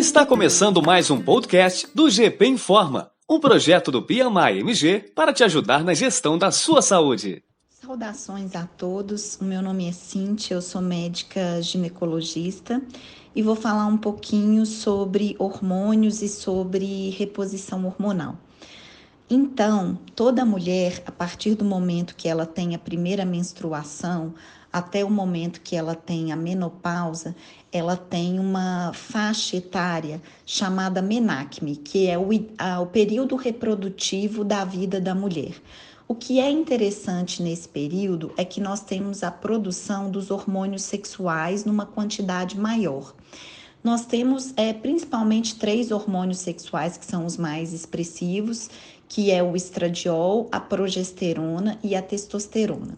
Está começando mais um podcast do GP Informa, um projeto do PMI MG para te ajudar na gestão da sua saúde. Saudações a todos, o meu nome é Cintia, eu sou médica ginecologista e vou falar um pouquinho sobre hormônios e sobre reposição hormonal. Então, toda mulher, a partir do momento que ela tem a primeira menstruação, até o momento que ela tem a menopausa, ela tem uma faixa etária chamada menacme, que é o, a, o período reprodutivo da vida da mulher. O que é interessante nesse período é que nós temos a produção dos hormônios sexuais numa quantidade maior. Nós temos é, principalmente três hormônios sexuais que são os mais expressivos, que é o estradiol, a progesterona e a testosterona.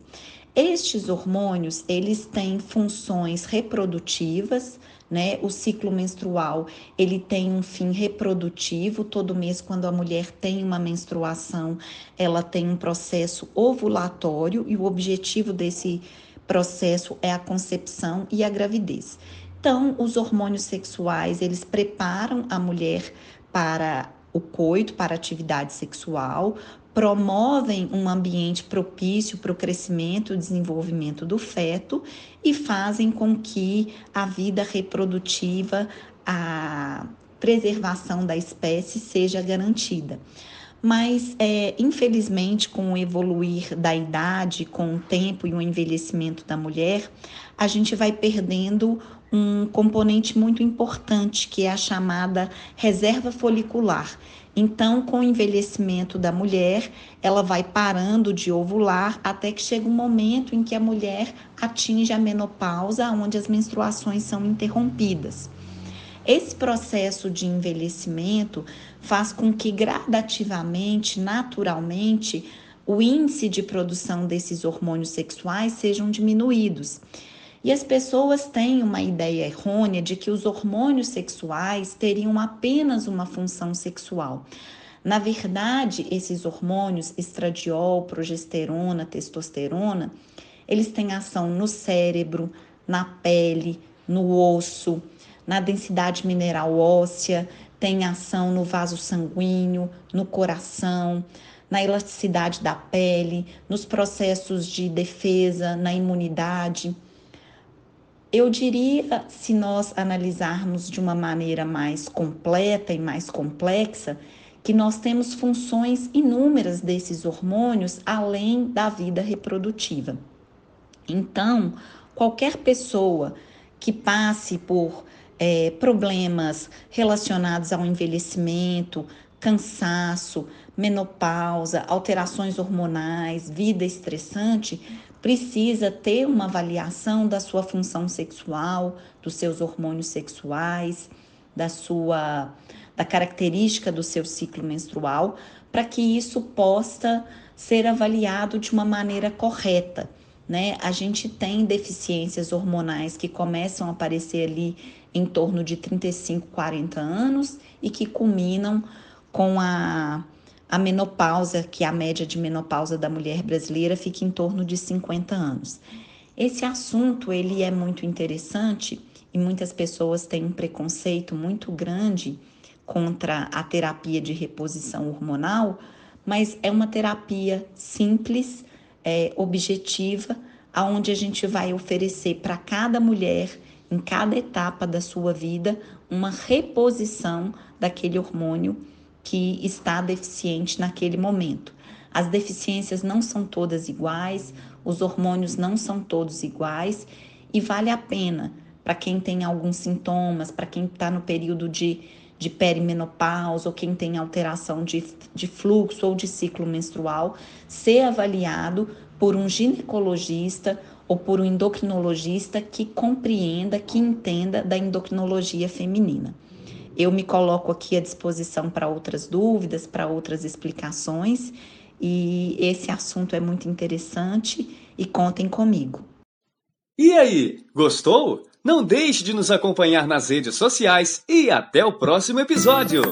Estes hormônios, eles têm funções reprodutivas, né? O ciclo menstrual, ele tem um fim reprodutivo. Todo mês, quando a mulher tem uma menstruação, ela tem um processo ovulatório e o objetivo desse processo é a concepção e a gravidez. Então, os hormônios sexuais, eles preparam a mulher para o coito, para atividade sexual, promovem um ambiente propício para o crescimento e desenvolvimento do feto e fazem com que a vida reprodutiva, a preservação da espécie seja garantida. Mas, é, infelizmente, com o evoluir da idade, com o tempo e o envelhecimento da mulher, a gente vai perdendo um componente muito importante, que é a chamada reserva folicular. Então, com o envelhecimento da mulher, ela vai parando de ovular até que chega um momento em que a mulher atinge a menopausa, onde as menstruações são interrompidas. Esse processo de envelhecimento faz com que gradativamente, naturalmente, o índice de produção desses hormônios sexuais sejam diminuídos. E as pessoas têm uma ideia errônea de que os hormônios sexuais teriam apenas uma função sexual. Na verdade, esses hormônios, estradiol, progesterona, testosterona, eles têm ação no cérebro, na pele, no osso, na densidade mineral óssea, têm ação no vaso sanguíneo, no coração, na elasticidade da pele, nos processos de defesa, na imunidade. Eu diria, se nós analisarmos de uma maneira mais completa e mais complexa, que nós temos funções inúmeras desses hormônios além da vida reprodutiva. Então, qualquer pessoa que passe por é, problemas relacionados ao envelhecimento, cansaço, menopausa, alterações hormonais, vida estressante, precisa ter uma avaliação da sua função sexual, dos seus hormônios sexuais, da sua da característica do seu ciclo menstrual, para que isso possa ser avaliado de uma maneira correta, né? A gente tem deficiências hormonais que começam a aparecer ali em torno de 35, 40 anos e que culminam com a a menopausa, que é a média de menopausa da mulher brasileira fica em torno de 50 anos. Esse assunto ele é muito interessante e muitas pessoas têm um preconceito muito grande contra a terapia de reposição hormonal, mas é uma terapia simples, é, objetiva, aonde a gente vai oferecer para cada mulher em cada etapa da sua vida uma reposição daquele hormônio que está deficiente naquele momento. As deficiências não são todas iguais, os hormônios não são todos iguais e vale a pena para quem tem alguns sintomas, para quem está no período de, de perimenopausa ou quem tem alteração de, de fluxo ou de ciclo menstrual, ser avaliado por um ginecologista ou por um endocrinologista que compreenda, que entenda da endocrinologia feminina. Eu me coloco aqui à disposição para outras dúvidas, para outras explicações, e esse assunto é muito interessante e contem comigo. E aí, gostou? Não deixe de nos acompanhar nas redes sociais e até o próximo episódio!